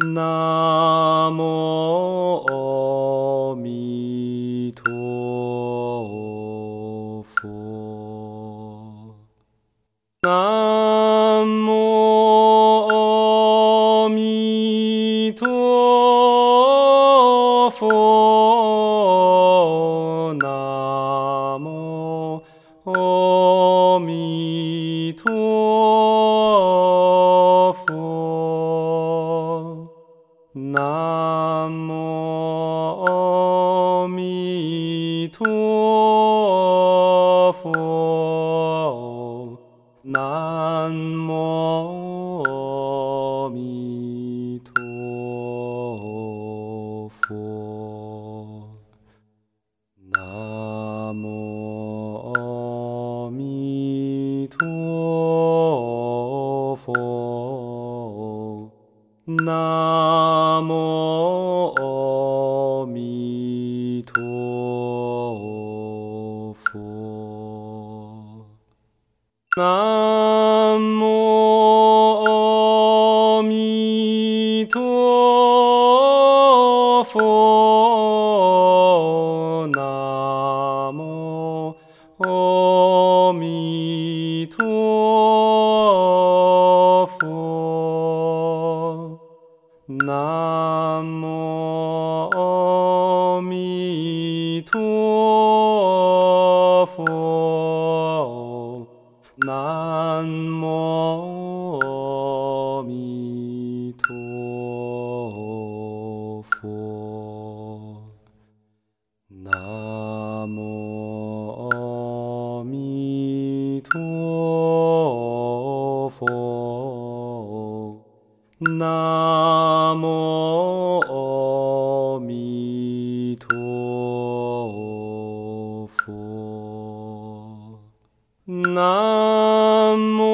ナモ南无阿弥陀佛，南无阿弥陀佛，南无阿弥南无阿弥陀佛，南无阿弥陀南無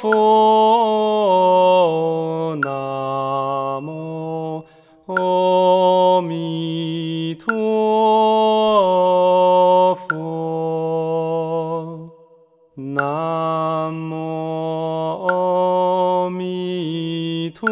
佛，南无阿弥陀佛，南无阿弥陀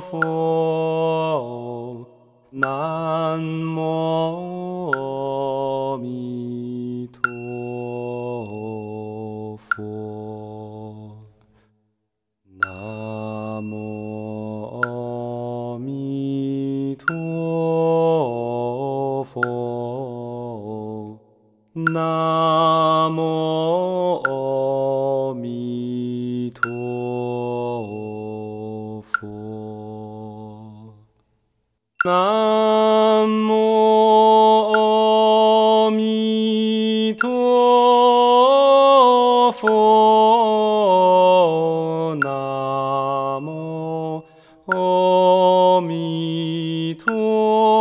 佛，南无南无阿弥陀佛，南无阿弥陀。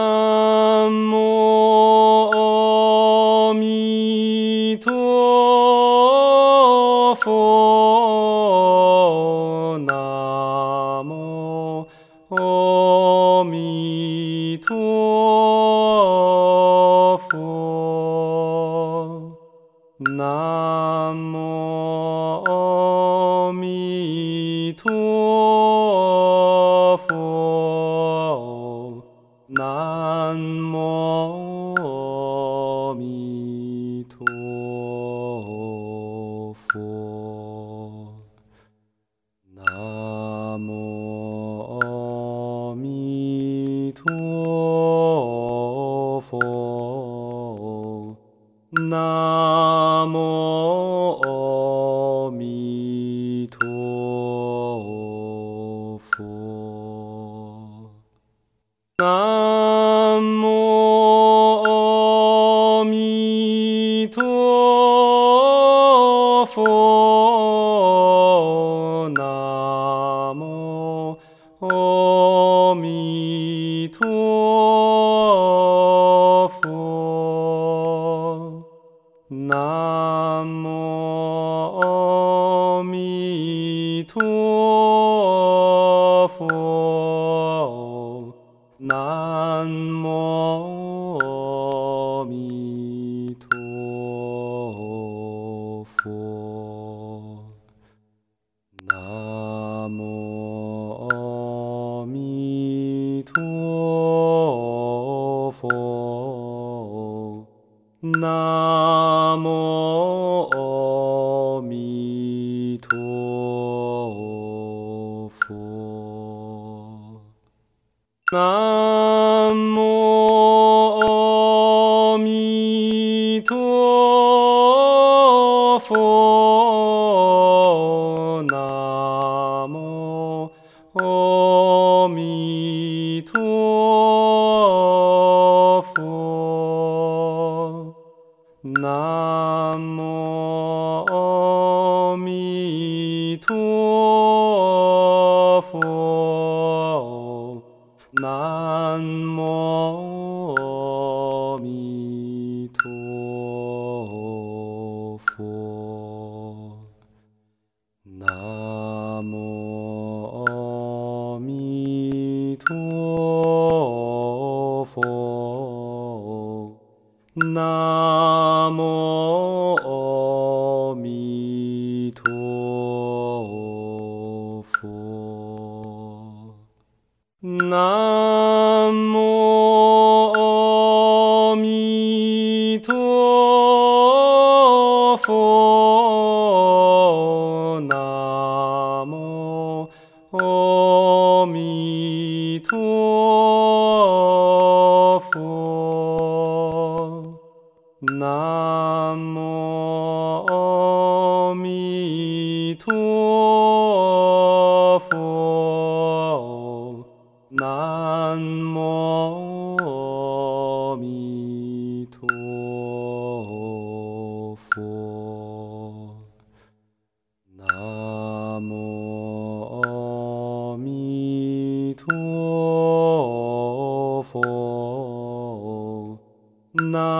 amour. 佛，南无佛，南无阿弥陀佛。南无阿弥陀佛南无阿陀佛南无阿弥陀佛南无南无阿弥陀佛，南无阿弥陀。না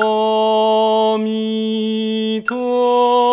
阿弥陀。